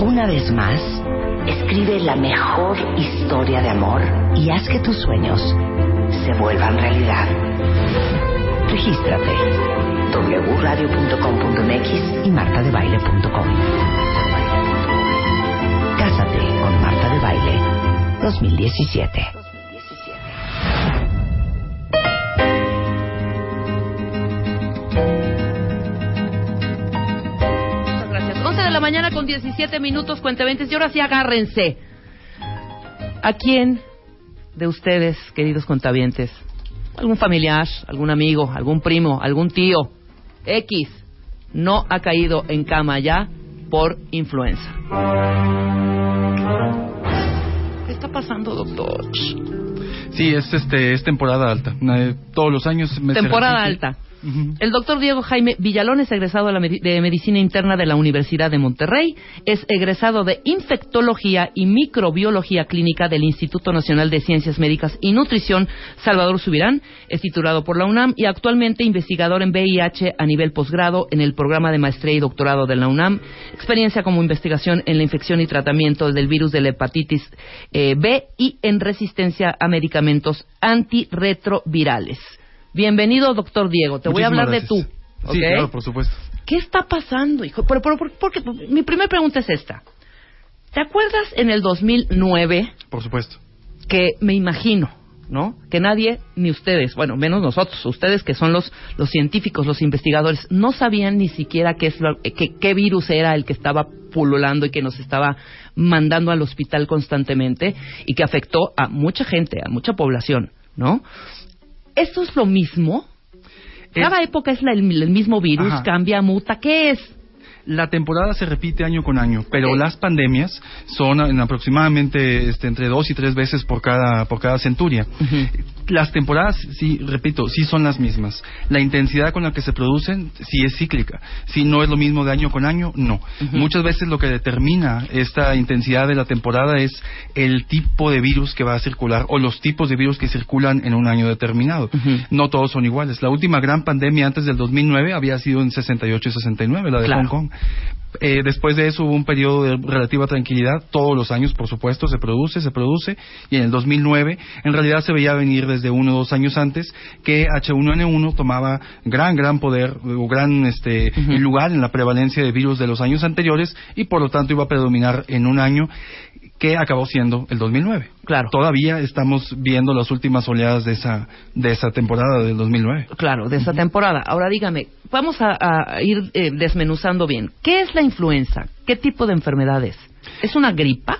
Una vez más, escribe la mejor historia de amor y haz que tus sueños se vuelvan realidad. Regístrate wradio.com.mx y martadebaile.com. Cásate con Marta de Baile 2017. Con 17 minutos, cuenteventes. Y ahora sí agárrense. ¿A quién de ustedes, queridos contabientes, algún familiar, algún amigo, algún primo, algún tío, X, no ha caído en cama ya por influenza? ¿Qué está pasando, doctor? Sí, es este es temporada alta. Eh, Todos los años me Temporada El doctor Diego Jaime Villalón es egresado de Medicina Interna de la Universidad de Monterrey, es egresado de Infectología y Microbiología Clínica del Instituto Nacional de Ciencias Médicas y Nutrición Salvador Subirán, es titulado por la UNAM y actualmente investigador en VIH a nivel posgrado en el programa de maestría y doctorado de la UNAM, experiencia como investigación en la infección y tratamiento del virus de la hepatitis eh, B y en resistencia a medicamentos antirretrovirales. Bienvenido, doctor Diego. Te voy a hablar de tú. gracias. Sí, claro, por supuesto. ¿Qué está pasando, hijo? Pero, pero, por- porque, mi primera pregunta es esta. ¿Te acuerdas en el 2009 Por supuesto. que me imagino, ¿no? Que nadie, ni ustedes, bueno, menos nosotros, ustedes que son los, los científicos, los investigadores, no sabían ni siquiera qué, es qué, qué virus era el que estaba pululando y que nos estaba mandando al hospital constantemente y que afectó a mucha gente, a mucha población, ¿no? ¿Esto es lo mismo? Cada época es la- el, el mismo virus, Ajá. cambia, muta. ¿Qué es? La temporada se repite año con año, pero las pandemias son en aproximadamente este, entre dos y tres veces por cada por cada centuria. Las temporadas, sí, repito, sí son las mismas. La intensidad con la que se producen sí es cíclica. Si no es lo mismo de año con año, no. Muchas veces lo que determina esta intensidad de la temporada es el tipo de virus que va a circular o los tipos de virus que circulan en un año determinado. No todos son iguales. La última gran pandemia antes del 2009 había sido en 68 y 69, la de Claro. Hong Kong. Eh, después de eso hubo un periodo de relativa tranquilidad, todos los años, por supuesto, se produce, se produce, y en el 2009 en realidad se veía venir desde uno o dos años antes que H1N1 tomaba gran, gran poder o gran este, lugar en la prevalencia de virus de los años anteriores y por lo tanto iba a predominar en un año que acabó siendo el 2009. Claro. Todavía estamos viendo las últimas oleadas de esa, de esa temporada del 2009. Claro, de esa temporada. Ahora dígame, vamos a, a ir eh, desmenuzando bien. ¿Qué es la influenza? ¿Qué tipo de enfermedad es? ¿Es una gripa?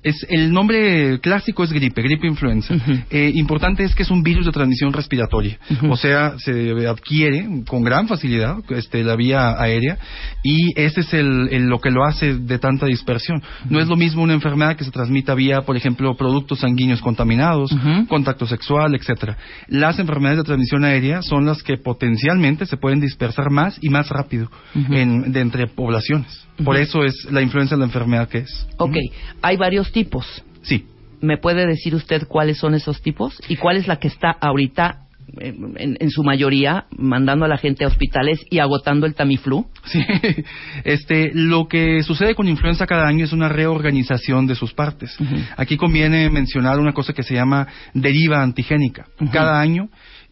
Es, el nombre clásico es gripe, gripe influenza. Eh, importante es que es un virus de transmisión respiratoria, o sea, se adquiere con gran facilidad este, la vía aérea y ese es el, el- lo que lo hace de tanta dispersión. No es lo mismo una enfermedad que se transmita vía, por ejemplo, productos sanguíneos contaminados, contacto sexual, etcétera. Las enfermedades de transmisión aérea son las que potencialmente se pueden dispersar más y más rápido en- de entre poblaciones. Por eso es la influenza la enfermedad que es. Ok, hay varios tipos. Sí. ¿Me puede decir usted cuáles son esos tipos? ¿Y cuál es la que está ahorita, eh, en, en su mayoría, mandando a la gente a hospitales y agotando el Tamiflu? Sí, este, lo que sucede con influenza cada año es una reorganización de sus partes. Aquí conviene mencionar una cosa que se llama deriva antigénica. Cada año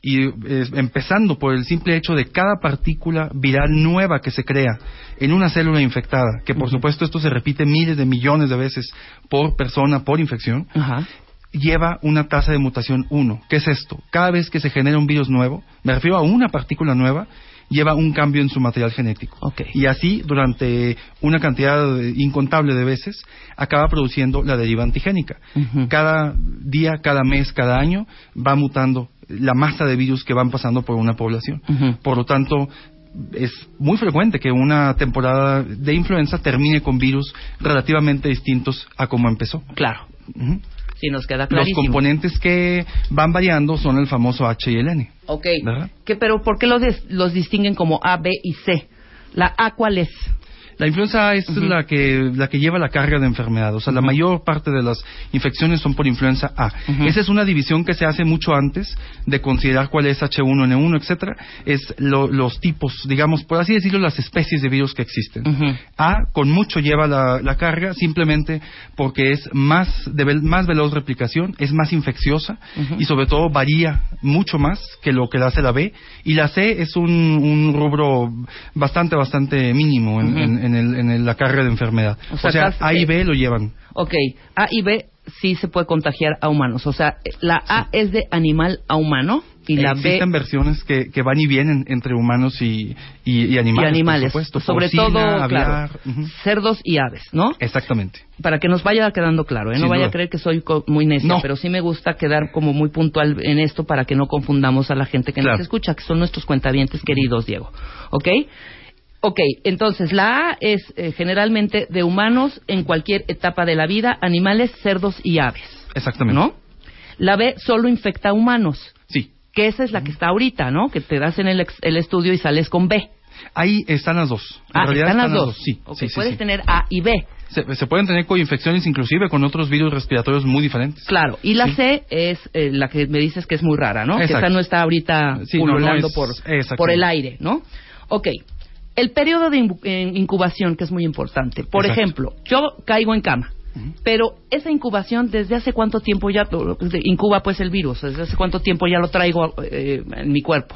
y eh, empezando por el simple hecho de cada partícula viral nueva que se crea en una célula infectada, que por supuesto esto se repite miles de millones de veces por persona, por infección, lleva una tasa de mutación 1. ¿Qué es esto? Cada vez que se genera un virus nuevo, me refiero a una partícula nueva, lleva un cambio en su material genético. Y así, durante una cantidad incontable de veces, acaba produciendo la deriva antigénica. Cada día, cada mes, cada año va mutando la masa de virus que van pasando por una población. Por lo tanto, es muy frecuente que una temporada de influenza termine con virus relativamente distintos a como empezó. Claro. Sí, nos queda clarísimo. Los componentes que van variando son el famoso H y el N. Ok. pero ¿por qué los, los distinguen como A, B y C? ¿La A cuál es? La influenza A es la, que, la que lleva la carga de enfermedad. O sea, la mayor parte de las infecciones son por influenza A. Esa es una división que se hace mucho antes de considerar cuál es H1N1, etcétera. Es los tipos, digamos, por así decirlo, las especies de virus que existen. A con mucho lleva la, carga simplemente porque es más, de más veloz replicación, es más infecciosa y sobre todo varía mucho más que lo que hace la B. Y la C es un, rubro bastante, bastante mínimo en en, la carga de enfermedad. O sea, A y B lo llevan. Ok, A y B sí se puede contagiar a humanos. O sea, la A es de animal a humano y la Existen versiones que, que, van y vienen entre humanos y, y, animales. Y animales, sobre todo, claro, cerdos y aves, ¿no? Exactamente. Para que nos vaya quedando claro, ¿eh? no vaya a creer que soy muy necia, pero sí me gusta quedar como muy puntual en esto para que no confundamos a la gente que nos escucha, que son nuestros cuentavientes queridos, Diego. ¿Ok? Ok, entonces la A es eh, generalmente de humanos en cualquier etapa de la vida, animales, cerdos y aves. Exactamente. ¿No? La B solo infecta a humanos. Sí. Que esa es la que está ahorita, ¿no? Que te das en el, estudio y sales con B. Ahí están las dos. En ah, están, las dos. Sí, sí, Puedes tener A y B. Se, pueden tener coinfecciones inclusive con otros virus respiratorios muy diferentes. Claro, y la C es eh, la que me dices que es muy rara, ¿no? Que esta no está ahorita pululando por, por el aire, ¿no? Ok, el periodo de incubación, que es muy importante. Por ejemplo, yo caigo en cama, pero esa incubación, ¿desde hace cuánto tiempo ya incuba pues el virus? ¿Desde hace cuánto tiempo ya lo traigo eh, en mi cuerpo?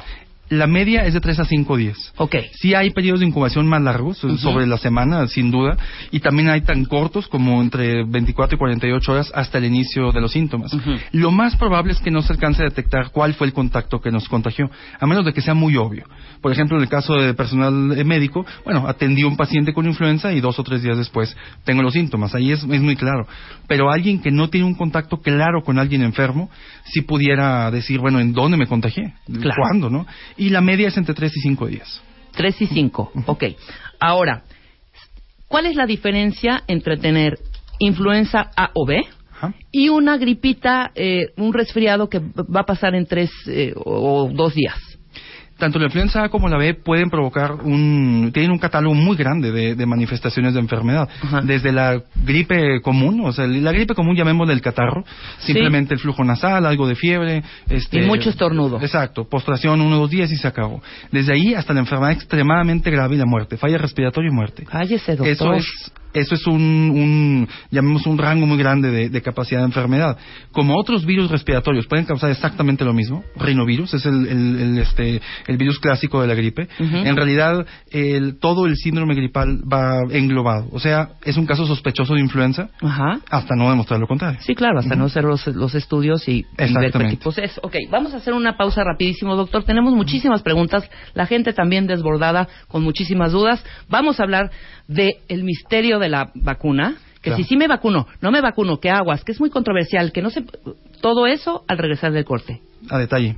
La media es de 3 a 5 días. Ok. Sí hay periodos de incubación más largos, sobre la semana, sin duda, y también hay tan cortos como entre 24 y 48 horas hasta el inicio de los síntomas. Lo más probable es que no se alcance a detectar cuál fue el contacto que nos contagió, a menos de que sea muy obvio. Por ejemplo, en el caso de personal médico, bueno, atendí a un paciente con influenza y dos o tres días después tengo los síntomas. Ahí es, es muy claro. Pero alguien que no tiene un contacto claro con alguien enfermo, sí pudiera decir, bueno, ¿en dónde me contagié? ¿Cuándo, no? Y la media es entre 3 y 5 días. 3 y 5, ok. Ahora, ¿cuál es la diferencia entre tener influenza A o B y una gripita, eh, un resfriado que va a pasar en 3 eh, o 2 días? Tanto la influenza A como la B pueden provocar un, tienen un catálogo muy grande de, manifestaciones de enfermedad. Desde la gripe común, o sea, la gripe común llamémosle el catarro, simplemente el flujo nasal, algo de fiebre. Este, y mucho estornudo. Exacto, postración uno o dos días y se acabó. Desde ahí hasta la enfermedad extremadamente grave y la muerte, falla respiratoria y muerte. Cállese, doctor. Eso es eso es un, un llamemos un rango muy grande de, capacidad de enfermedad. Como otros virus respiratorios pueden causar exactamente lo mismo, rinovirus es el, el, este, el virus clásico de la gripe, en realidad el, todo el síndrome gripal va englobado. O sea, es un caso sospechoso de influenza hasta no demostrar lo contrario. Sí, claro, hasta no hacer los, los estudios y, y ver qué tipos es. Ok, vamos a hacer una pausa rapidísimo, doctor. Tenemos muchísimas preguntas, la gente también desbordada con muchísimas dudas. Vamos a hablar del el misterio de la vacuna, que si sí me vacuno, no me vacuno, que aguas, que es muy controversial, que no sé, todo eso al regresar del corte. A detalle.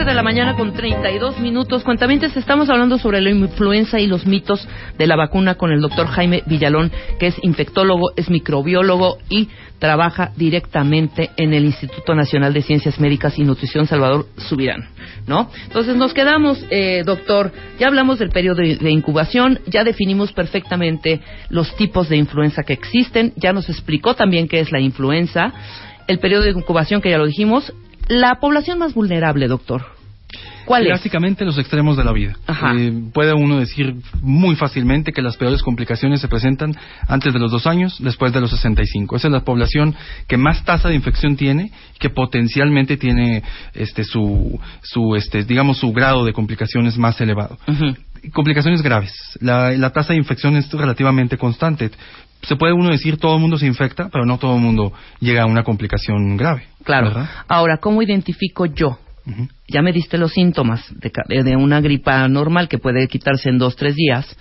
11 de la mañana con 32 minutos. Cuentamientos, estamos hablando sobre la influenza y los mitos de la vacuna con el doctor Jaime Villalón, que es infectólogo, es microbiólogo y trabaja directamente en el Instituto Nacional de Ciencias Médicas y Nutrición Salvador Subirán, ¿no? Entonces nos quedamos, eh, doctor, ya hablamos del periodo de, incubación, ya definimos perfectamente los tipos de influenza que existen, ya nos explicó también qué es la influenza, el periodo de incubación que ya lo dijimos, la población más vulnerable, doctor, ¿Cuál es? Clásicamente los extremos de la vida. Eh, puede uno decir muy fácilmente que las peores complicaciones se presentan antes de los dos años, después de los 65. Esa es la población que más tasa de infección tiene que potencialmente tiene este su su este digamos su grado de complicaciones más elevado. Complicaciones graves. La, la tasa de infección es relativamente constante. Se puede uno decir todo el mundo se infecta, pero no todo el mundo llega a una complicación grave. Claro. ¿verdad? Ahora, ¿cómo identifico yo? Ya me diste los síntomas de, de una gripa normal que puede quitarse en dos, tres días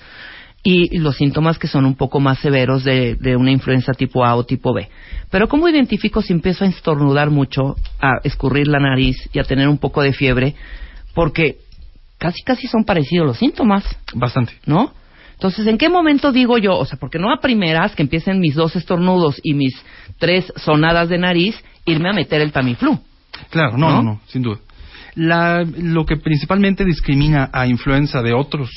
y los síntomas que son un poco más severos de, de una influenza tipo A o tipo B. Pero ¿cómo identifico si empiezo a estornudar mucho, a escurrir la nariz y a tener un poco de fiebre? Porque casi, casi son parecidos los síntomas. Bastante. ¿no? Entonces, ¿en qué momento digo yo? O sea, porque no a primeras que empiecen mis dos estornudos y mis tres sonadas de nariz, irme a meter el Tamiflu. Claro, no, ¿No? no, no, sin duda. La- lo que principalmente discrimina a influenza de otros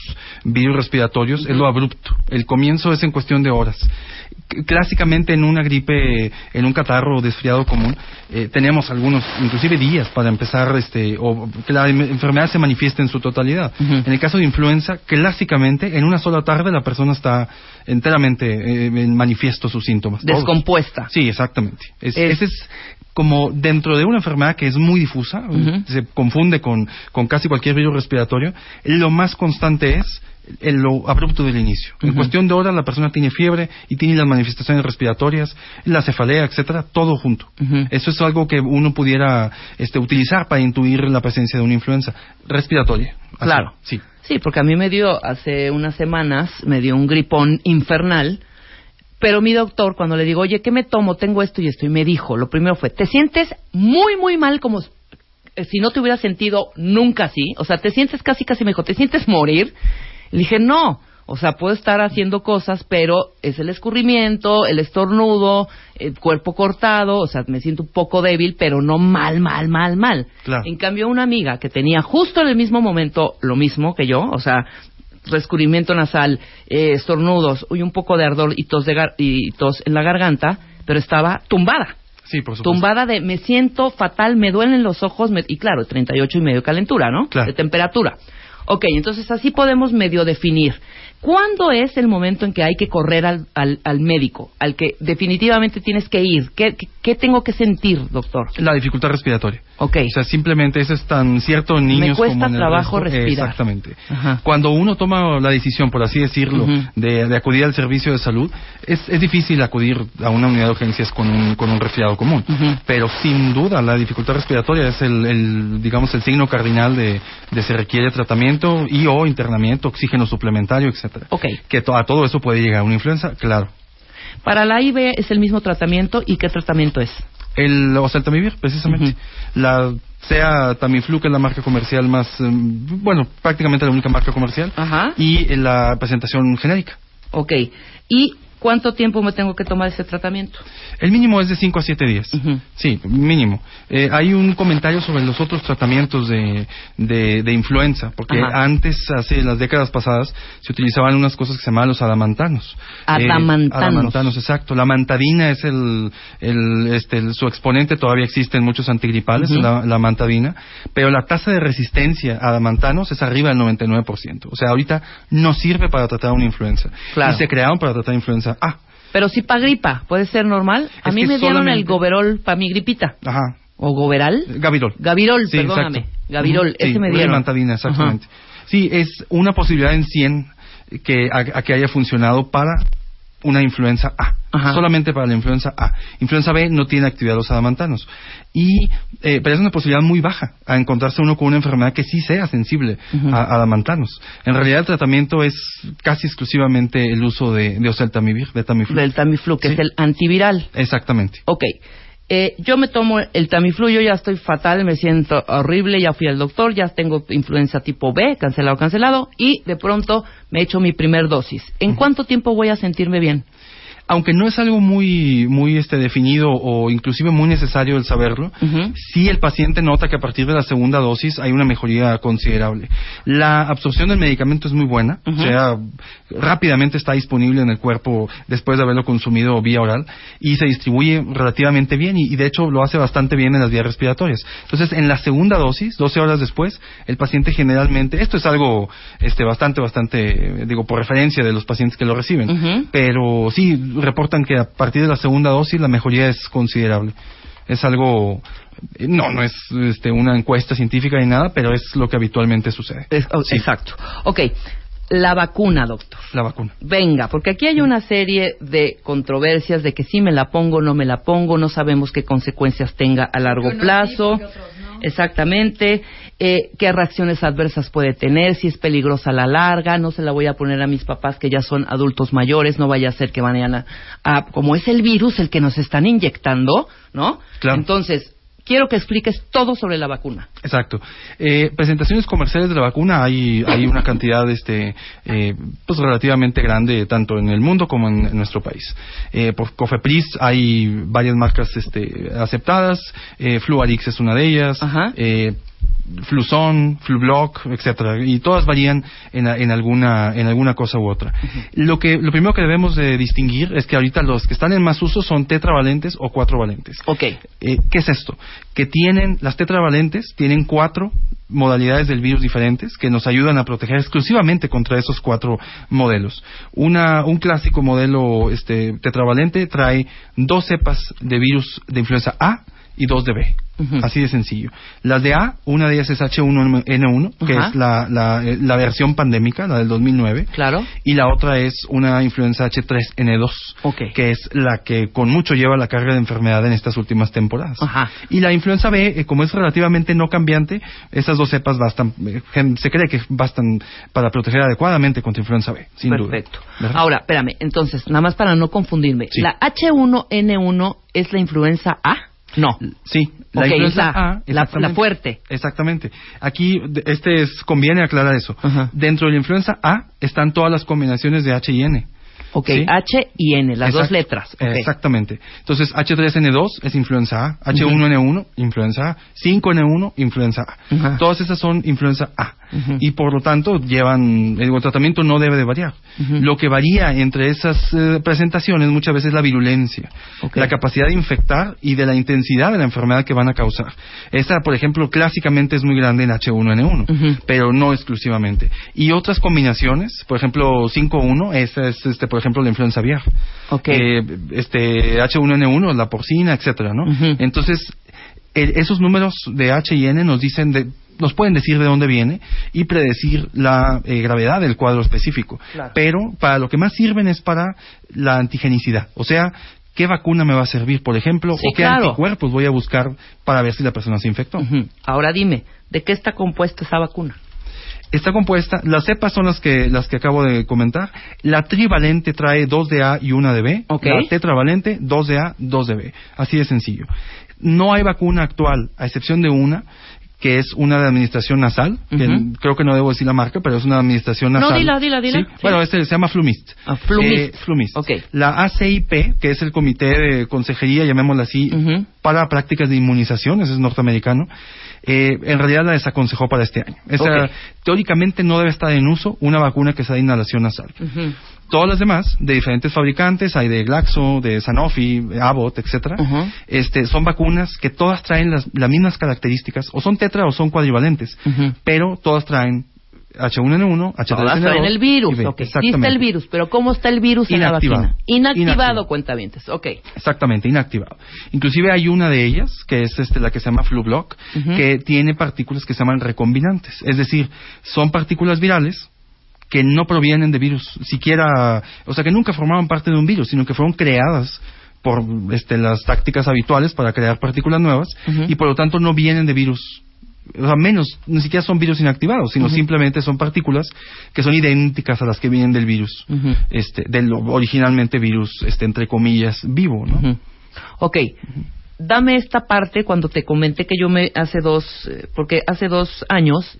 virus respiratorios es lo abrupto. El comienzo es en cuestión de horas. Clásicamente en una gripe, en un catarro o desfriado común, eh, tenemos algunos, inclusive días para empezar, este, o que la enfermedad se manifieste en su totalidad. En el caso de influenza, clásicamente en una sola tarde la persona está enteramente eh, en manifiesto sus síntomas. todos. Descompuesta. Sí, exactamente. Es, Es- Ese es como dentro de una enfermedad que es muy difusa, se confunde con, con casi cualquier virus respiratorio, lo más constante es el- lo abrupto del inicio. En cuestión de horas la persona tiene fiebre y tiene las manifestaciones respiratorias, la cefalea, etcétera, todo junto. Eso es algo que uno pudiera este, utilizar para intuir la presencia de una influenza respiratoria. Así, Claro. Sí. Sí, porque a mí me dio hace unas semanas, me dio un gripón infernal, pero mi doctor, cuando le digo, oye, ¿qué me tomo? Tengo esto y esto, y me dijo, lo primero fue, ¿te sientes muy, muy mal como eh, si no te hubieras sentido nunca así? O sea, ¿te sientes casi, casi, me dijo, ¿te sientes morir? Le dije, no. O sea, puedo estar haciendo cosas, pero es el escurrimiento, el estornudo, el cuerpo cortado, o sea, me siento un poco débil, pero no mal, mal, mal, mal. Claro. En cambio, una amiga que tenía justo en el mismo momento lo mismo que yo, o sea, rescurrimiento nasal, eh, estornudos y un poco de ardor y tos, de gar- y tos en la garganta, pero estaba tumbada. Sí, por supuesto. Tumbada de me siento fatal, me duelen los ojos, me- y claro, 38 y medio de calentura, ¿no? Claro. De temperatura. Ok, entonces así podemos medio definir. ¿Cuándo es el momento en que hay que correr al, al, al médico, al que definitivamente tienes que ir? ¿Qué, qué, qué tengo que sentir, doctor? La dificultad respiratoria. Ok. O sea, simplemente eso es tan cierto en niños cuesta como en el trabajo resto. respirar. Exactamente. Ajá. Cuando uno toma la decisión, por así decirlo, de, de acudir al servicio de salud, es, es difícil acudir a una unidad de urgencias con un, con un resfriado común. Pero sin duda la dificultad respiratoria es el, el, digamos, el signo cardinal de, de se requiere tratamiento y o internamiento, oxígeno suplementario, etcétera. Ok. Que to- a todo eso puede llegar una influenza, claro. Para la IV es el mismo tratamiento y qué tratamiento es. El oseltamivir, precisamente. La sea Tamiflu, que es la marca comercial más, eh, bueno, prácticamente la única marca comercial, Ajá. y la presentación genérica. Ok. ¿Y cuánto tiempo me tengo que tomar ese tratamiento? El mínimo es de 5 a 7 días. Sí, mínimo. Eh, hay un comentario sobre los otros tratamientos de, de, de influenza, porque Ajá. antes, hace las décadas pasadas, se utilizaban unas cosas que se llamaban los adamantanos. Eh, Adamantanos. adamantanos, exacto. La mantadina es el, el, este, el- su exponente, todavía existe en muchos antigripales, la, la mantadina, pero la tasa de resistencia a adamantanos es arriba del 99%. O sea, ahorita no sirve para tratar una influenza. Claro. Y se crearon para tratar influenza A. Pero si para gripa, ¿puede ser normal? A Es mí me dieron el solamente- goberol para mi gripita. Ajá. ¿O goberal? Gavirol. Gavirol, Sí, perdóname. exacto. Gavirol, Ujú, ese sí, me dieron. exactamente. Sí, es una posibilidad en 100 que, a, a que haya funcionado para una influenza A. Ajá. Solamente para la influenza A. Influenza B no tiene actividad los adamantanos. Y, eh, pero es una posibilidad muy baja a encontrarse uno con una enfermedad que sí sea sensible a, a adamantanos. En realidad el tratamiento es casi exclusivamente el uso de, de oseltamivir, de Tamiflu. Del Tamiflu, que Sí. es el antiviral. Exactamente. Ok. Eh, yo me tomo el Tamiflu, yo ya estoy fatal, me siento horrible, ya fui al doctor, ya tengo influenza tipo B, cancelado, cancelado, y de pronto me echo mi primer dosis. ¿En cuánto tiempo voy a sentirme bien? Aunque no es algo muy, muy este, definido o inclusive muy necesario el saberlo, sí el paciente nota que a partir de la segunda dosis hay una mejoría considerable. La absorción del medicamento es muy buena, o sea, rápidamente está disponible en el cuerpo después de haberlo consumido vía oral y se distribuye relativamente bien y, de hecho lo hace bastante bien en las vías respiratorias. Entonces, en la segunda dosis, 12 horas después, el paciente generalmente, esto es algo este, bastante, bastante, digo, por referencia de los pacientes que lo reciben, pero sí reportan que a partir de la segunda dosis la mejoría es considerable. Es algo no, no es este, una encuesta científica ni nada, pero es lo que habitualmente sucede. Oh, exacto. Ok, la vacuna, doctor. La vacuna. Venga, porque aquí hay una serie de controversias de que si me la pongo, no me la pongo, no sabemos qué consecuencias tenga a largo plazo. Exactamente. Eh, qué reacciones adversas puede tener, si es peligrosa a la larga, no se la voy a poner a mis papás que ya son adultos mayores, no vaya a ser que vayan a, como es el virus el que nos están inyectando, ¿no? Claro. Entonces, quiero que expliques todo sobre la vacuna. Exacto. Eh, presentaciones comerciales de la vacuna hay, hay una cantidad este, eh, pues relativamente grande tanto en el mundo como en, nuestro país. Eh, por Cofepris hay varias marcas este, aceptadas, eh, Fluarix es una de ellas. Ajá. Fluzón, Flublock, etcétera, y todas varían en, en, alguna en alguna cosa u otra. Lo que lo primero que debemos de distinguir es que ahorita los que están en más uso son tetravalentes o cuatrovalentes. Ok. Eh, ¿Qué es esto? Que tienen las tetravalentes tienen cuatro modalidades del virus diferentes que nos ayudan a proteger exclusivamente contra esos cuatro modelos. Una, un clásico modelo este, tetravalente trae dos cepas de virus de influenza A y dos de B. Así de sencillo. Las de A, una de ellas es H1N1, que es la, la, eh, la, versión pandémica, la del 2009. Claro. Y la otra es una influenza H3N2, que es la que con mucho lleva la carga de enfermedad en estas últimas temporadas. Ajá. Y la influenza B, eh, como es relativamente no cambiante, esas dos cepas bastan, eh, se cree que bastan para proteger adecuadamente contra influenza B, sin Perfecto. Ahora, espérame, entonces, nada más para no confundirme. La H1N1 es la influenza A. No. Sí, la influenza A, la, fuerte. Exactamente. Aquí este es, conviene aclarar eso. Dentro de la influenza A están todas las combinaciones de H y N. Ok, H y N, las dos letras. Exactamente. Entonces, H3N2 es influenza A, H1N1, influenza A, 5N1, influenza A. Todas esas son influenza A. Y por lo tanto, llevan, el tratamiento no debe de variar. Lo que varía entre esas eh, presentaciones muchas veces es la virulencia, la capacidad de infectar y de la intensidad de la enfermedad que van a causar. Esa, por ejemplo, clásicamente es muy grande en H1N1, pero no exclusivamente. Y otras combinaciones, por ejemplo, 5-1, esa es, este, por ejemplo, la influenza aviar. Eh, este, H1N1, la porcina, etcétera, ¿no? Entonces, esos números de H y N nos dicen de, nos pueden decir de dónde viene y predecir la eh, gravedad del cuadro específico. Pero para lo que más sirven es para la antigenicidad, o sea, qué vacuna me va a servir, por ejemplo, o qué anticuerpos voy a buscar para ver si la persona se infectó. Ahora dime, ¿de qué está compuesta esa vacuna? Está compuesta, las cepas son las que, las que acabo de comentar. La trivalente trae dos de A y una de B. La tetravalente, dos de A, dos de B. Así de sencillo. No hay vacuna actual, a excepción de una, que es una de administración nasal, que creo que no debo decir la marca, pero es una administración nasal. No, dila, dila, dila. Bueno, este se llama Flumist. Ah, Flumist. Eh, Flumist. Okay. La ACIP, que es el Comité de Consejería, llamémosla así, para prácticas de inmunización, ese es norteamericano, eh, en realidad la desaconsejó para este año. Esa, Teóricamente no debe estar en uso una vacuna que sea de inhalación nasal. Todas las demás, de diferentes fabricantes, hay de Glaxo, de Sanofi, Abbott, etcétera, este, son vacunas que todas traen las, mismas características, o son tetra o son cuadrivalentes, pero todas traen H1N1, H3N2. Todas traen el virus, ok. Sí está el virus, pero ¿cómo está el virus en la vacuna? Inactivado, cuentavientes, ok. Exactamente, inactivado. Inclusive hay una de ellas, que es este, la que se llama FluBlock, que tiene partículas que se llaman recombinantes. Es decir, son partículas virales que no provienen de virus, siquiera, o sea, que nunca formaban parte de un virus, sino que fueron creadas por este, las tácticas habituales para crear partículas nuevas y por lo tanto no vienen de virus o sea, menos, ni siquiera son virus inactivados, sino simplemente son partículas que son idénticas a las que vienen del virus, este, del originalmente virus, este, entre comillas, vivo, ¿no? Ok. Dame esta parte cuando te comenté que yo me hace dos, eh, porque hace dos años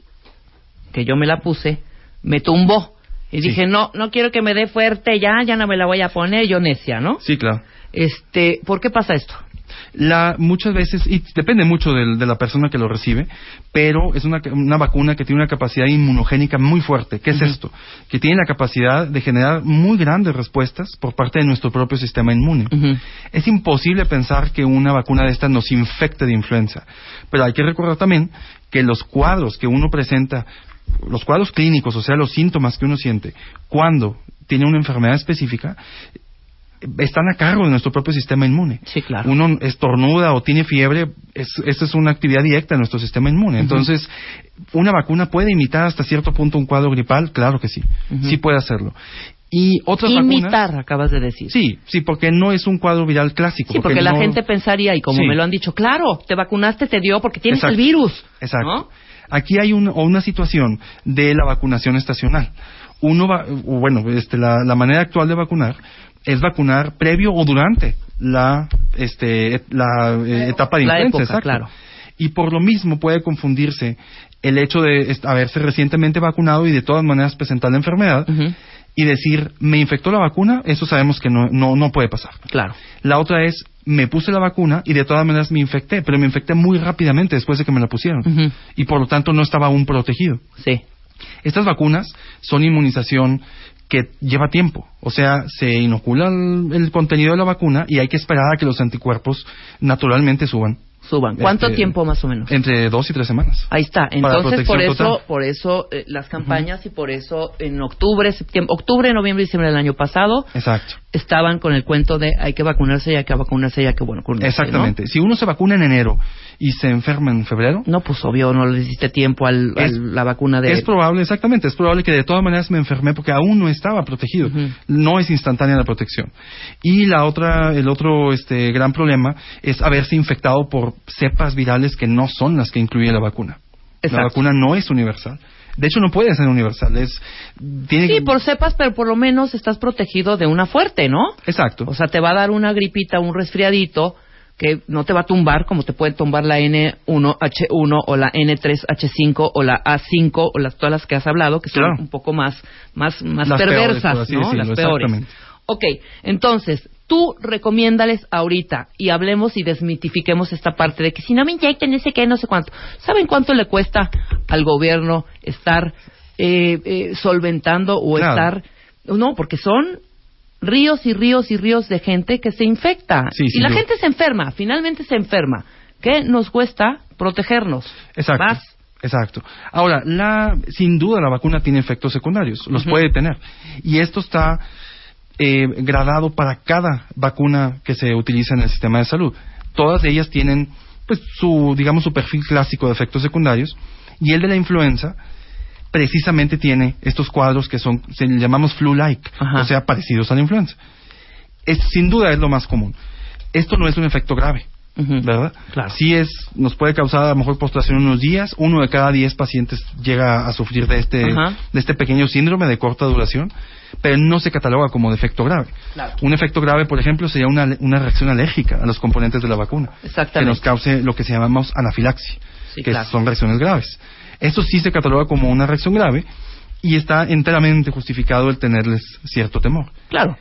que yo me la puse, me tumbó. Y dije, no, no quiero que me dé fuerte ya, ya no me la voy a poner, yo necia, ¿no? Sí, claro. Este, ¿por qué pasa esto? La, muchas veces, y depende mucho del- de, la persona que lo recibe, pero es una, una vacuna que tiene una capacidad inmunogénica muy fuerte. ¿Qué es esto? Que tiene la capacidad de generar muy grandes respuestas por parte de nuestro propio sistema inmune. Es imposible pensar que una vacuna de estas nos infecte de influenza, pero hay que recordar también que los cuadros que uno presenta, los cuadros clínicos, o sea, los síntomas que uno siente cuando tiene una enfermedad específica, están a cargo de nuestro propio sistema inmune. Sí, claro. Uno estornuda o tiene fiebre, es, esta es una actividad directa de nuestro sistema inmune. Entonces, ¿una vacuna puede imitar hasta cierto punto un cuadro gripal? Claro que sí, sí puede hacerlo. Y otras Imitar, vacunas... acabas de decir. Sí, sí, porque no es un cuadro viral clásico. Sí, porque la no- gente pensaría, y como Sí. me lo han dicho, claro, te vacunaste, te dio porque tienes Exacto. el virus. Exacto. ¿no? Aquí hay un- o una situación de la vacunación estacional. Uno va, bueno, este, la, la manera actual de vacunar es vacunar previo o durante la, este, et- la eh, etapa de La influenza. época, exacto. claro. Y por lo mismo puede confundirse el hecho de haberse recientemente vacunado y de todas maneras presentar la enfermedad. Y decir, me infectó la vacuna, eso sabemos que no, no, no puede pasar. Claro. La otra es, me puse la vacuna y de todas maneras me infecté, pero me infecté muy rápidamente después de que me la pusieron. Y por lo tanto no estaba aún protegido. Sí. Estas vacunas son inmunización que lleva tiempo. O sea, se inocula el, el contenido de la vacuna y hay que esperar a que los anticuerpos naturalmente suban. Suban. ¿Cuánto Este, tiempo más o menos? Entre dos y tres semanas. Ahí está. Entonces, por eso, total. por eso eh, las campañas y por eso en octubre, septiembre, octubre, noviembre, diciembre del año pasado Exacto. estaban con el cuento de hay que vacunarse y hay que vacunarse y hay que bueno, vacunarse, Exactamente. Si uno se vacuna en enero y se enferma en febrero, ¿no? Pues obvio, no le diste tiempo al, Es- al- la vacuna de Es probable, exactamente, es probable que de todas maneras me enfermé porque aún no estaba protegido. No es instantánea la protección. Y la otra, el otro este, gran problema es haberse infectado por cepas virales que no son las que incluye la vacuna. Exacto. La vacuna no es universal. De hecho, no puede ser universal. Es, tiene Sí, que- por cepas, pero por lo menos estás protegido de una fuerte, ¿no? Exacto. O sea, te va a dar una gripita, un resfriadito que no te va a tumbar como te puede tumbar la N1H1 o la N3H5 o la A5 o las todas las que has hablado que son Claro. un poco más más más Las peores, perversas, por así ¿no? decirlo, las peores. Ok, entonces tú recomiéndales ahorita y hablemos y desmitifiquemos esta parte de que si no me inyectan no sé qué, no sé cuánto. ¿Saben cuánto le cuesta al gobierno estar eh, eh, solventando o Claro. estar no, porque son ríos y ríos y ríos de gente que se infecta. Sí, y la duda. gente se enferma, finalmente se enferma. ¿Qué nos cuesta protegernos? Exacto. Vas. Exacto. Ahora, la, sin duda la vacuna tiene efectos secundarios, los puede tener. Y esto está eh, gradado para cada vacuna que se utiliza en el sistema de salud. Todas ellas tienen, pues, su, digamos, su perfil clásico de efectos secundarios. Y el de la influenza, precisamente tiene estos cuadros que son, se llamamos flu-like, o sea, parecidos a la influenza. Es, sin duda es lo más común. Esto no es un efecto grave. ¿verdad? Claro. Sí es, nos puede causar a lo mejor postración unos días. Uno de cada diez pacientes llega a sufrir de este, Ajá. de este pequeño síndrome de corta duración, pero no se cataloga como de efecto grave. Claro. Un efecto grave, por ejemplo, sería una, una reacción alérgica a los componentes de la vacuna, que Exactamente. nos cause lo que se llamamos anafilaxia, Sí, que claro. son reacciones graves. Eso sí se cataloga como una reacción grave y está enteramente justificado el tenerles cierto temor Claro.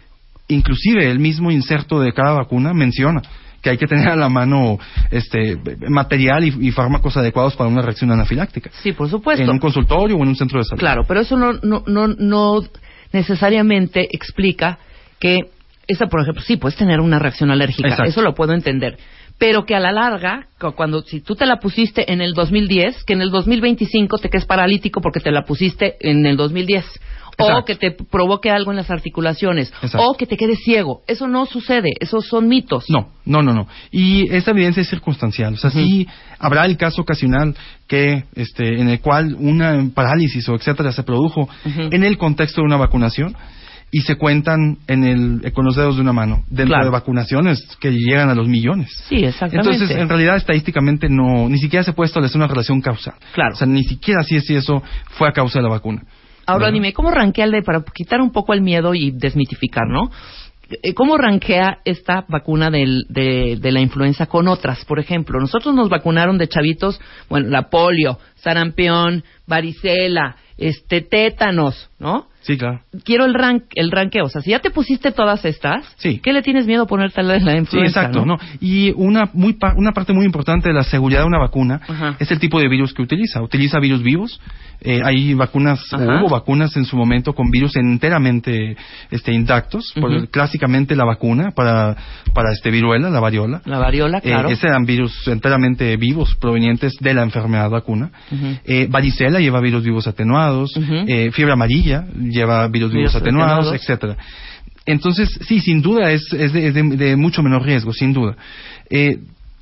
inclusive el mismo inserto de cada vacuna menciona que hay que tener a la mano este material y, y fármacos adecuados para una reacción anafiláctica Sí, por supuesto. en un consultorio o en un centro de salud. Claro, pero eso no, no, no, no necesariamente explica que esa, por ejemplo, sí, puedes tener una reacción alérgica, Exacto. eso lo puedo entender. Pero que a la larga, cu- cuando si tú te la pusiste en el 2010, que en el 2025 te quedes paralítico porque te la pusiste en el 2010. O Exacto. que te provoque algo en las articulaciones. Exacto. O que te quedes ciego. Eso no sucede. Esos son mitos. No, no, no, no. Y esta evidencia es circunstancial. O sea, sí habrá el caso ocasional que, este, en el cual una parálisis o etcétera se produjo en el contexto de una vacunación y se cuentan en el, con los dedos de una mano dentro Claro. de vacunaciones que llegan a los millones. Sí, exactamente. Entonces, en realidad, estadísticamente, no, ni siquiera se puede establecer una relación causal. Claro. O sea, ni siquiera así es si eso fue a causa de la vacuna. Ahora dime, ¿cómo rankea el de, para quitar un poco el miedo y desmitificar, ¿no? Eh, ¿Cómo rankea esta vacuna del- de, de la influenza con otras? Por ejemplo, nosotros nos vacunaron de chavitos, bueno, la polio, sarampión, varicela, este tétanos, ¿no? Sí, claro. Quiero el rank, el ranqueo. O sea, si ya te pusiste todas estas, Sí. ¿qué le tienes miedo a ponerte la de la Sí, influenza? exacto. ¿no? ¿no? Y una, muy pa- una parte muy importante de la seguridad de una vacuna Ajá. es el tipo de virus que utiliza. Utiliza virus vivos. Eh, hay vacunas, Ajá. hubo vacunas en su momento con virus enteramente este, intactos. Por- clásicamente la vacuna para, para este viruela, la variola. La variola, Eh, claro. ese eran virus enteramente vivos provenientes de la enfermedad vacuna. Eh, varicela lleva virus vivos atenuados. Eh, fiebre amarilla lleva virus vivos atenuados, atenuados. etcétera. Entonces, sí, sin duda es, es, de, es de- de mucho menor riesgo, sin duda. Eh,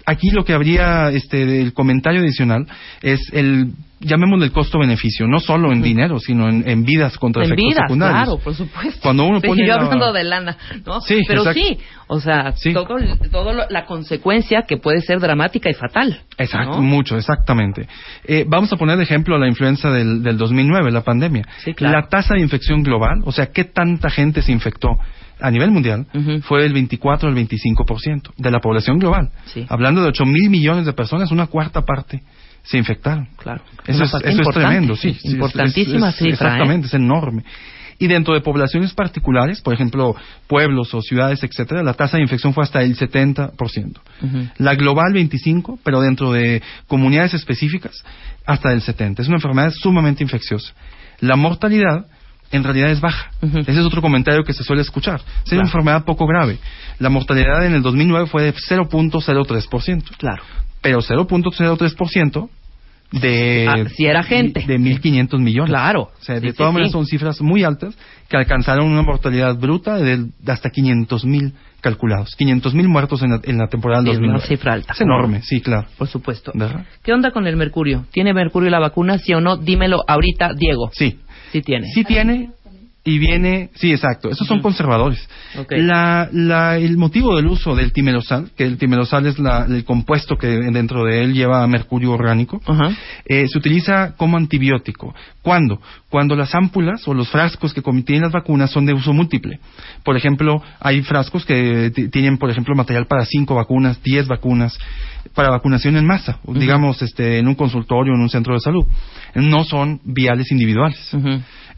aquí lo que habría, este, el comentario adicional es el, llamémosle el costo-beneficio, no solo en dinero, sino en, en vidas contra en efectos vidas, secundarios. claro, por supuesto. Cuando uno Sí, pone yo la- hablando de lana, ¿no? Sí, Pero exacto. sí, o sea, Sí. todo, todo lo- la consecuencia que puede ser dramática y fatal. Exacto, ¿no? mucho, exactamente. Eh, vamos a poner de ejemplo la influenza del, del 2009, la pandemia. Sí, claro. La tasa de infección global, o sea, qué tanta gente se infectó a nivel mundial, Ujú. fue del 24 al 25% de la población global. Sí. Hablando de 8 mil millones de personas, una cuarta parte se infectaron. Claro. Eso, es, eso tremendo, sí. Importantísima es- es- cifra, ¿eh? Exactamente, es enorme. Y dentro de poblaciones particulares, por ejemplo, pueblos o ciudades, etcétera, la tasa de infección fue hasta el 70%. Ujú. La global 25, pero dentro de comunidades específicas hasta el 70. Es una enfermedad sumamente infecciosa. La mortalidad en realidad es baja. Ese es otro comentario que se suele escuchar. Es Claro. una enfermedad poco grave. La mortalidad en el 2009 fue de 0.03%. Claro. Pero 0.03% de Ah, si era gente. de 1500 millones. Claro. O sea, Sí, de todas sí. maneras son cifras muy altas que alcanzaron una mortalidad bruta de, de hasta 500 mil calculados. 500 mil muertos en la, en la temporada del Sí, es una 2009. cifra alta. Es enorme, sí, claro. Por supuesto. ¿Verdad? ¿Qué onda con el mercurio? ¿Tiene mercurio la vacuna, sí o no? Dímelo ahorita, Diego. Sí. Sí tiene. Sí tiene y viene, sí, exacto. Esos son conservadores. La, la, el motivo del uso del timerosal, que el timerosal es la- el compuesto que dentro de él lleva mercurio orgánico, eh, se utiliza como antibiótico. ¿Cuándo? Cuando las ámpulas o los frascos que contienen las vacunas son de uso múltiple. Por ejemplo, hay frascos que tienen, por ejemplo, material para cinco vacunas, diez vacunas, para vacunación en masa, digamos, este, en un consultorio, en un centro de salud. No son viales individuales.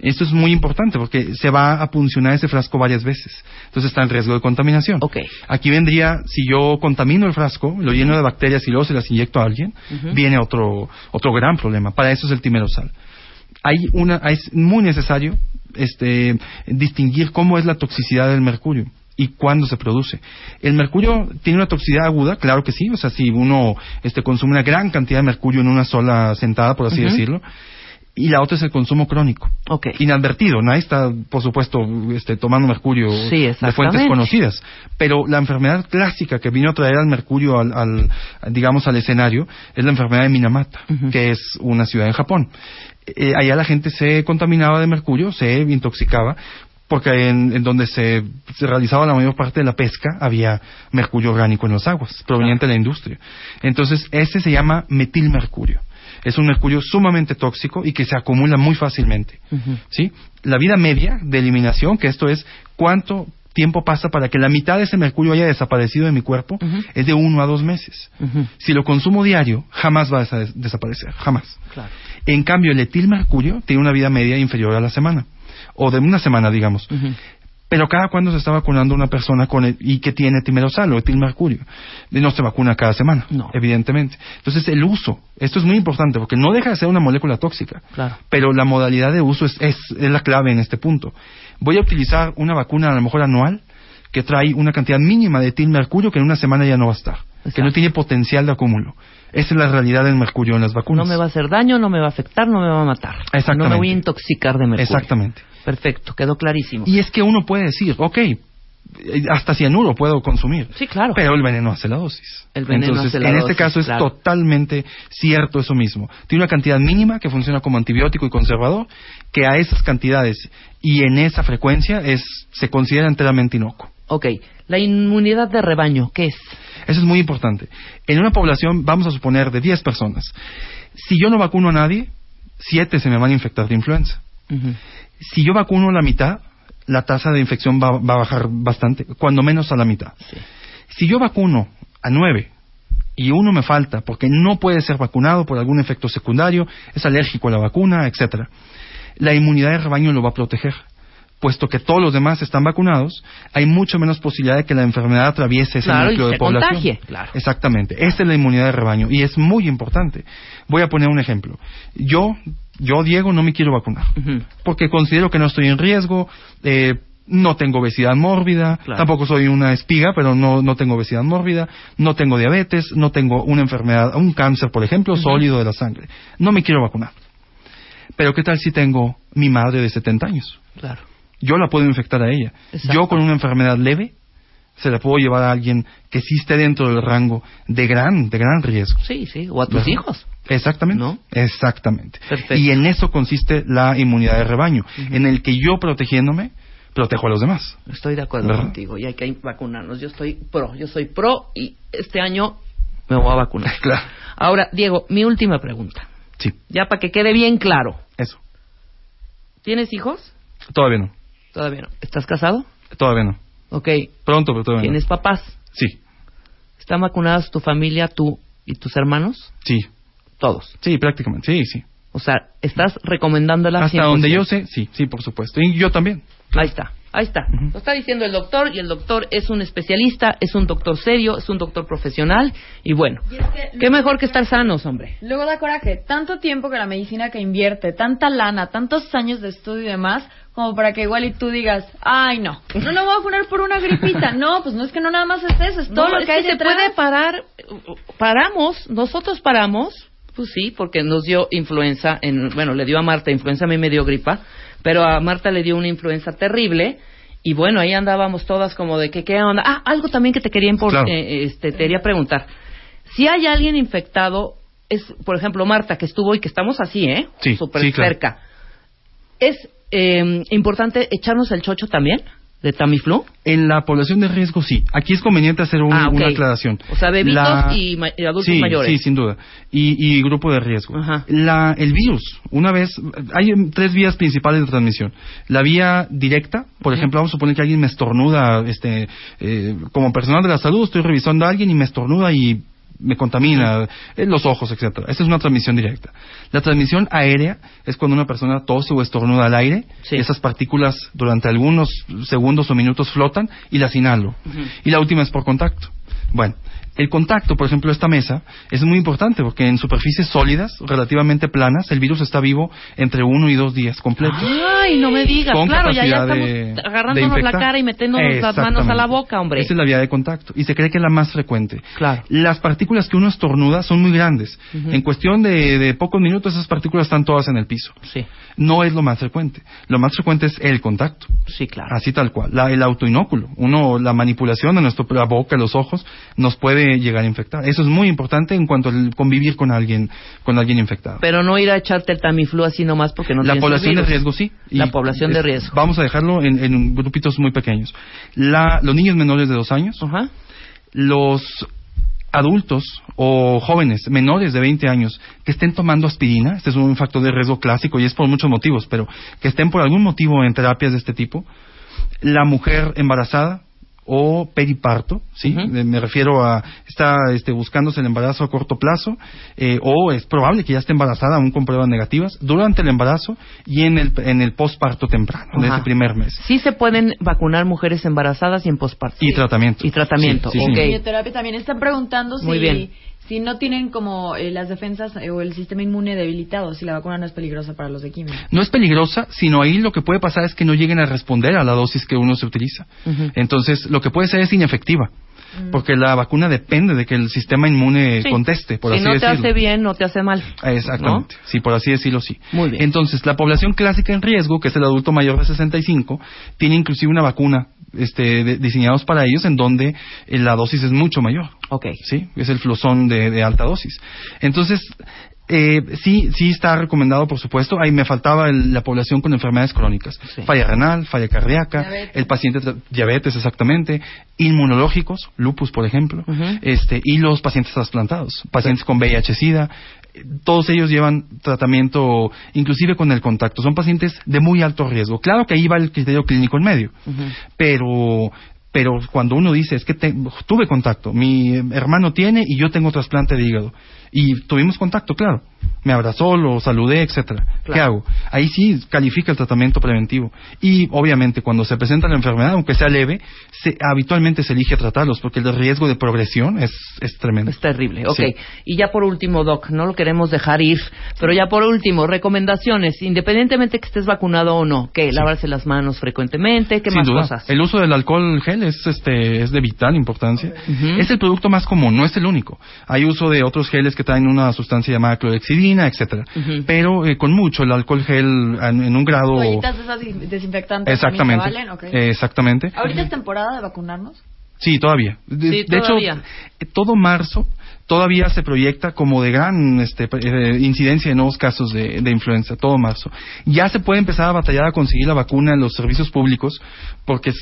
Esto es muy importante porque se va a puncionar ese frasco varias veces. Entonces está en riesgo de contaminación. Ok. Aquí vendría, si yo contamino el frasco, lo lleno de bacterias y luego se las inyecto a alguien, viene otro, otro gran problema. Para eso es el timerosal. Hay una, es muy necesario este, distinguir cómo es la toxicidad del mercurio y cuándo se produce. El mercurio tiene una toxicidad aguda, claro que sí, o sea, si uno este, consume una gran cantidad de mercurio en una sola sentada, por así decirlo, y la otra es el consumo crónico. Ok. Inadvertido, nadie está, por supuesto, este, tomando mercurio Sí, de fuentes conocidas. Pero la enfermedad clásica que vino a traer al mercurio al, al- digamos, al escenario es la enfermedad de Minamata, que es una ciudad en Japón. Eh, allá la gente se contaminaba de mercurio, se intoxicaba, porque en, en donde se, se realizaba la mayor parte de la pesca había mercurio orgánico en las aguas, proveniente de la industria. Entonces, ese se llama metilmercurio. Es un mercurio sumamente tóxico y que se acumula muy fácilmente. ¿sí? La vida media de eliminación, que esto es cuánto tiempo pasa para que la mitad de ese mercurio haya desaparecido de mi cuerpo, es de uno a dos meses. Si lo consumo diario, jamás va a desa- desaparecer, jamás. Claro. En cambio, el etilmercurio tiene una vida media inferior a la semana, o de una semana, digamos. Pero cada cuando se está vacunando una persona con el- y que tiene timerosal o etilmercurio. No se vacuna cada semana, No. evidentemente. Entonces, el uso, esto es muy importante porque no deja de ser una molécula tóxica. Claro. Pero la modalidad de uso es, es, es la clave en este punto. Voy a utilizar una vacuna a lo mejor anual que trae una cantidad mínima de etilmercurio que en una semana ya no va a estar, que no tiene potencial de acúmulo. Esa es la realidad del mercurio en las vacunas. No me va a hacer daño, no me va a afectar, no me va a matar. Exactamente. No me voy a intoxicar de mercurio. Exactamente. Perfecto, quedó clarísimo. Y es que uno puede decir, ok, hasta cianuro puedo consumir. Sí, claro. Pero el veneno hace la dosis. El veneno Entonces, hace la en dosis, este caso es claro. totalmente cierto eso mismo. Tiene una cantidad mínima que funciona como antibiótico y conservador, que a esas cantidades y en esa frecuencia es se considera enteramente inocuo. Ok, la inmunidad de rebaño, ¿qué es? Eso es muy importante. En una población, vamos a suponer, de 10 personas, si yo no vacuno a nadie, 7 se me van a infectar de influenza. Si yo vacuno la mitad, la tasa de infección va, va a bajar bastante, cuando menos a la mitad. Sí. Si yo vacuno a nueve y uno me falta porque no puede ser vacunado por algún efecto secundario, es alérgico a la vacuna, etcétera, la inmunidad de rebaño lo va a proteger. Puesto que todos los demás están vacunados, hay mucho menos posibilidad de que la enfermedad atraviese ese Claro, y núcleo de se población. contagie, claro. Exactamente. Esta es la inmunidad de rebaño y es muy importante. Voy a poner un ejemplo. Yo, yo Diego, no me quiero vacunar porque considero que no estoy en riesgo, eh, no tengo obesidad mórbida, Claro. tampoco soy una espiga, pero no, no tengo obesidad mórbida, no tengo diabetes, no tengo una enfermedad, un cáncer, por ejemplo, sólido de la sangre. No me quiero vacunar. Pero ¿qué tal si tengo mi madre de 70 años? Claro. Yo la puedo infectar a ella. Exacto. Yo con una enfermedad leve se la puedo llevar a alguien que sí esté dentro del rango de gran, de gran riesgo. Sí, sí. O a tus hijos. Exactamente. ¿No? Exactamente. Perfecto. Y en eso consiste la inmunidad de rebaño, en el que yo protegiéndome protejo a los demás. Estoy de acuerdo ¿Verdad? contigo y hay que vacunarnos. Yo estoy pro, yo soy pro y este año me voy a vacunar. Claro. Ahora, Diego, mi última pregunta. Sí, Ya para que quede bien claro. eso. ¿Tienes hijos? Todavía no. Todavía no. ¿Estás casado? Todavía no. Ok. Pronto, pero todavía ¿Tienes no. papás? Sí, ¿Están vacunados tu familia, tú y tus hermanos? sí, Todos. sí, prácticamente. Sí, sí. O sea, estás recomendándola Hasta 100%. donde yo sé, sí, sí, por supuesto. Y yo también. Ahí está, ahí está. Lo está diciendo el doctor y el doctor es un especialista, es un doctor serio, es un doctor profesional y bueno, Y es que qué mejor que estar sanos, hombre. Luego da coraje, tanto tiempo que la medicina que invierte, tanta lana, tantos años de estudio y demás, como para que igual y tú digas, ay no, no lo voy a vacunar por una gripita. No, pues no es que no nada más es eso, es todo No, lo es que hay se detrás. puede parar, paramos, nosotros paramos, pues sí, porque nos dio influenza, en, bueno, le dio a Marta influenza, a mí me dio gripa, pero a Marta le dio una influenza terrible. Y bueno, ahí andábamos todas como de que qué onda. Ah, algo también que te quería Claro. eh, este, te quería preguntar. Si hay alguien infectado, es por ejemplo Marta que estuvo y que estamos así, ¿eh? Sí, Súper sí, claro. cerca. Es eh, importante echarnos el chocho también de Tamiflu. En la población de riesgo, sí. Aquí es conveniente hacer un- Ah, una aclaración. O sea, bebitos La- y, ma- adultos sí, mayores. Sí, sin duda. Y, y grupo de riesgo. Ajá. La, el virus, una vez, hay tres vías principales de transmisión. La vía directa, por ejemplo, vamos a suponer que alguien me estornuda, este, eh, como personal de la salud, estoy revisando a alguien y me estornuda y me contamina eh, los ojos, etcétera. Esa es una transmisión directa. La transmisión aérea es cuando una persona tose o estornuda al aire, Sí. esas partículas durante algunos segundos o minutos flotan y las inhalo. Y la última es por contacto. Bueno, el contacto, por ejemplo, esta mesa, es muy importante porque en superficies sólidas, relativamente planas, el virus está vivo entre uno y dos días completos. Ay, no me digas. Con Claro, ya, ya estamos de- de agarrándonos la cara y metiéndonos las manos a la boca, hombre. Esa es la vía de contacto y se cree que es la más frecuente. Claro. Las partículas que uno estornuda son muy grandes. En cuestión de, de pocos minutos esas partículas están todas en el piso. Sí, No es lo más frecuente. Lo más frecuente es el contacto. sí, claro. Así tal cual. La- el autoinóculo. Uno, la manipulación de nuestra la boca, los ojos, nos puede llegar a infectar. Eso es muy importante en cuanto al convivir con alguien, con alguien infectado. Pero no ir a echarte el Tamiflu así nomás porque no la población de virus. riesgo sí. La población de es- riesgo. Vamos a dejarlo en, en grupitos muy pequeños. La- los niños menores de dos años, Ajá. los adultos o jóvenes menores de 20 años que estén tomando aspirina, este es un factor de riesgo clásico y es por muchos motivos, pero que estén por algún motivo en terapias de este tipo, la mujer embarazada o periparto, ¿sí? Me refiero a está este, buscándose el embarazo a corto plazo eh, o es probable que ya esté embarazada aún con pruebas negativas durante el embarazo y en el en el posparto temprano, en Ajá. ese primer mes. Sí se pueden vacunar mujeres embarazadas y en posparto. Y tratamiento. Y tratamiento, Sí, sí, sí. ok. Quimioterapia también están preguntando si, Muy bien. Si no tienen como eh, las defensas eh, o el sistema inmune debilitado, si la vacuna no es peligrosa para los de quimio. No es peligrosa, sino ahí lo que puede pasar es que no lleguen a responder a la dosis que uno se utiliza. Entonces, lo que puede ser es inefectiva, porque la vacuna depende de que el sistema inmune Sí. conteste, por si así no te decirlo. hace bien, no te hace mal. Exactamente, sí, por así decirlo, sí. Muy bien. Entonces, la población clásica en riesgo, que es el adulto mayor de 65, tiene inclusive una vacuna este, de- diseñados para ellos en donde eh, la dosis es mucho mayor. Ok. ¿sí? Es el flozón de, de alta dosis. Entonces, eh, sí, sí está recomendado, por supuesto. Ahí me faltaba el- la población con enfermedades crónicas. Sí. Falla renal, falla cardíaca, Diabetes. el paciente diabetes exactamente, inmunológicos, lupus, por ejemplo, este, y los pacientes trasplantados, pacientes con VIH-Sida. Todos ellos llevan tratamiento, inclusive con el contacto. Son pacientes de muy alto riesgo. Claro que ahí va el criterio clínico en medio, pero Pero cuando uno dice, es que tuve contacto, mi hermano tiene y yo tengo trasplante de hígado. Y tuvimos contacto, claro. Me abrazó, lo saludé, etcétera. ¿Qué hago? Ahí sí califica el tratamiento preventivo. Y obviamente cuando se presenta la enfermedad, aunque sea leve, se, habitualmente se elige tratarlos porque el riesgo de progresión es, es tremendo. Es terrible. Ok. Y ya por último, Doc, no lo queremos dejar ir, pero ya por último, recomendaciones, independientemente que estés vacunado o no, que lavarse las manos frecuentemente, ¿qué más cosas? El uso del alcohol gel es, este, es de vital importancia. Es el producto más común, no es el único. Hay uso de otros geles que traen una sustancia llamada clorexidina, etcétera. Pero eh, con mucho el alcohol gel en, un grado. ¿Toallitas esas desinfectantes Exactamente. Valen? exactamente. ¿Ahorita es temporada de vacunarnos? Sí, todavía. De, hecho, todo marzo todavía se proyecta como de gran este, eh, incidencia de nuevos casos de, de, influenza, todo marzo. Ya se puede empezar a batallar a conseguir la vacuna en los servicios públicos porque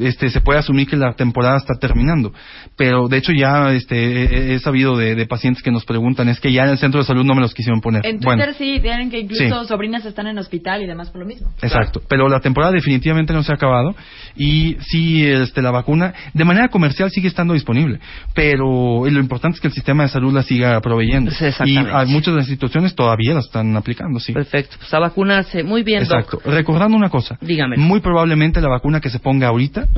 este, se puede asumir que la temporada está terminando. Pero de hecho ya este, he, sabido de, pacientes que nos preguntan, es que ya en el centro de salud no me los quisieron poner. En Twitter sí, tienen que incluso sobrinas están en hospital y demás por lo mismo. Exacto, pero la temporada definitivamente no se ha acabado y sí este, la vacuna de manera comercial sigue estando disponible, pero lo importante es que el sistema de salud la siga proveyendo. y hay muchas de las instituciones todavía la están aplicando, sí. Perfecto, pues a vacunarse. Muy bien, Exacto. Recordando una cosa, Dígame. muy probablemente la vacuna que se ponga ahorita,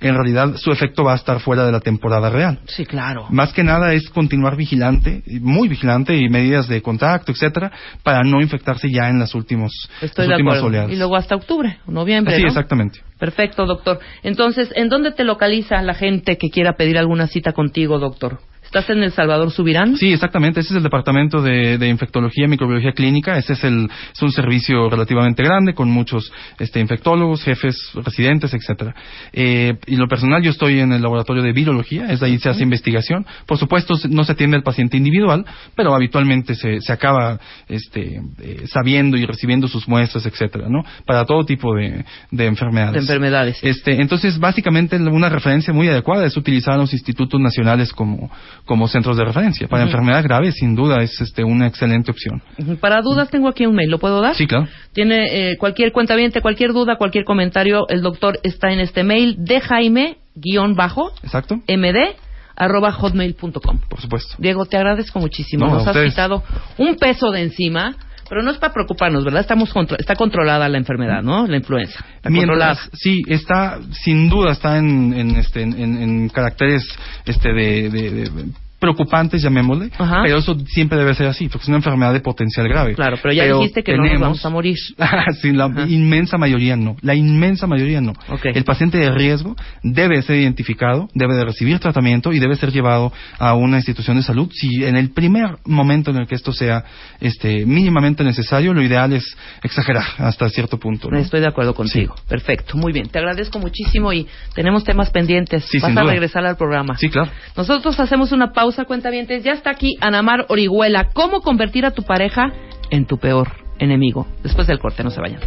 en realidad su efecto va a estar fuera de la temporada real. Sí, claro. Más que nada es continuar vigilante, muy vigilante y medidas de contacto, etcétera, para no infectarse ya en las, últimos, Estoy últimas oleadas. Y luego hasta octubre, noviembre. Sí, exactamente. Perfecto, doctor. Entonces, ¿en dónde te localiza la gente que quiera pedir alguna cita contigo, doctor? ¿Estás en El Salvador Subirán? Sí, exactamente. Ese es el departamento de, infectología y microbiología clínica. Ese es, el, es un servicio relativamente grande con muchos este, infectólogos, jefes, residentes, etcétera. Eh, y lo personal, yo estoy en el laboratorio de virología. Es ahí se hace investigación. Por supuesto, no se atiende al paciente individual, pero habitualmente se, se acaba este, eh, sabiendo y recibiendo sus muestras, etcétera, ¿no? Para todo tipo de, de enfermedades. De enfermedades. Este, entonces, básicamente, una referencia muy adecuada es utilizar los institutos nacionales como como centros de referencia. Para enfermedades graves, sin duda, es este, una excelente opción. Para dudas, tengo aquí un mail. ¿Lo puedo dar? Sí, claro. Tiene eh, cualquier cuenta cualquier duda, cualquier comentario, el doctor está en este mail de Jaime guion bajo Exacto. md arroba hotmail.com. Por supuesto. Diego, te agradezco muchísimo. Nos has quitado un peso de encima. Pero no es para preocuparnos, ¿verdad? Estamos está controlada la enfermedad, ¿no? La influenza. Mientras, sí, está, sin duda, está en, en, este, en, en caracteres este, de, de preocupantes, llamémosle, pero eso siempre debe ser así, porque es una enfermedad de potencial grave. Claro, pero ya dijiste que no nos vamos a morir. sí, la inmensa mayoría no, la inmensa mayoría no. El paciente de riesgo debe ser identificado, debe de recibir tratamiento y debe ser llevado a una institución de salud. Si en el primer momento en el que esto sea este, mínimamente necesario, lo ideal es exagerar hasta cierto punto. Estoy de acuerdo contigo. Perfecto, muy bien. Te agradezco muchísimo y tenemos temas pendientes. Sí, Vas a regresar al programa. Sí, claro. Nosotros hacemos una pausa pausa, cuentavientes. Ya está aquí Anamar Orihuela. ¿Cómo convertir a tu pareja en tu peor enemigo? Después del corte, no se vayan.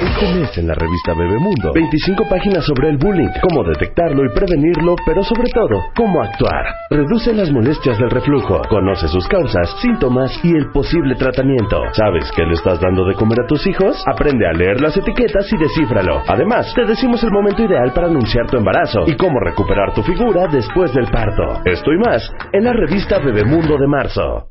Este en la revista Bebemundo, 25 páginas sobre el bullying, cómo detectarlo y prevenirlo, pero sobre todo, cómo actuar. Reduce las molestias del reflujo, conoce sus causas, síntomas y el posible tratamiento. ¿Sabes qué le estás dando de comer a tus hijos? Aprende a leer las etiquetas y descífralo. Además, te decimos el momento ideal para anunciar tu embarazo y cómo recuperar tu figura después del parto. Esto y más en la revista Bebemundo de marzo.